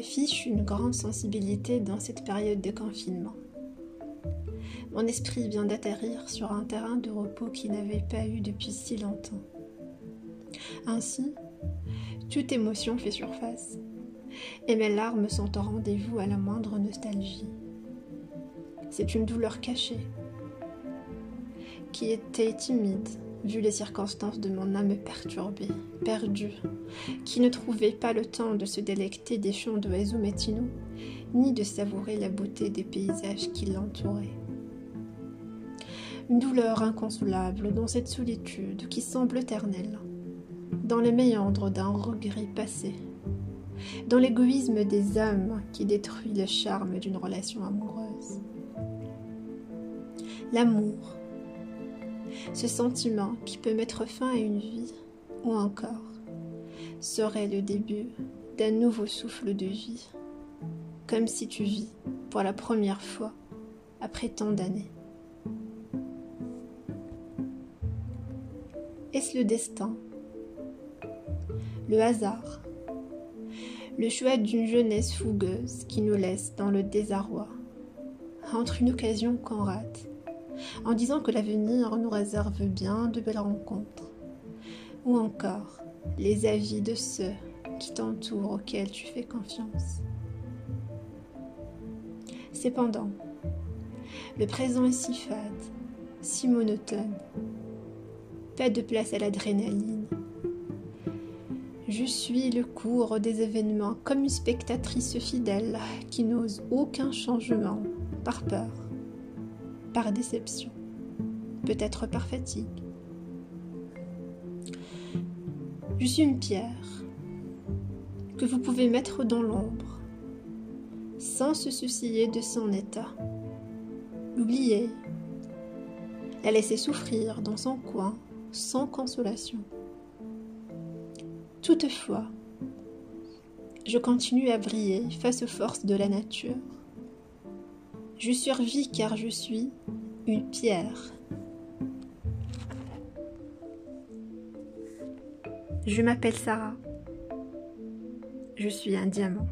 m'affiche une grande sensibilité dans cette période de confinement. Mon esprit vient d'atterrir sur un terrain de repos qu'il n'avait pas eu depuis si longtemps. Ainsi, toute émotion fait surface, et mes larmes sont au rendez-vous à la moindre nostalgie. C'est une douleur cachée, qui était timide, vu les circonstances de mon âme perturbée, perdue, qui ne trouvait pas le temps de se délecter des chants d'oiseaux matinaux, ni de savourer la beauté des paysages qui l'entouraient. Une douleur inconsolable dans cette solitude qui semble éternelle, dans les méandres d'un regret passé, dans l'égoïsme des âmes qui détruit le charme d'une relation amoureuse. L'amour, ce sentiment qui peut mettre fin à une vie, ou encore, serait le début d'un nouveau souffle de vie, comme si tu vis pour la première fois après tant d'années. Est-ce le destin Le hasard Le choix d'une jeunesse fougueuse qui nous laisse dans le désarroi Entre une occasion qu'on rate, en disant que l'avenir nous réserve bien de belles rencontres. Ou encore les avis de ceux qui t'entourent auxquels tu fais confiance. Cependant, le présent est si fade, si monotone, pas de place à l'adrénaline. Je suis le cours des événements comme une spectatrice fidèle qui n'ose aucun changement par peur, par déception, peut-être par fatigue. Je suis une pierre que vous pouvez mettre dans l'ombre sans se soucier de son état. L'oublier, la laisser souffrir dans son coin sans consolation. Toutefois, je continue à briller face aux forces de la nature. Je survis car je suis une pierre. Je m'appelle Sarah. Je suis un diamant.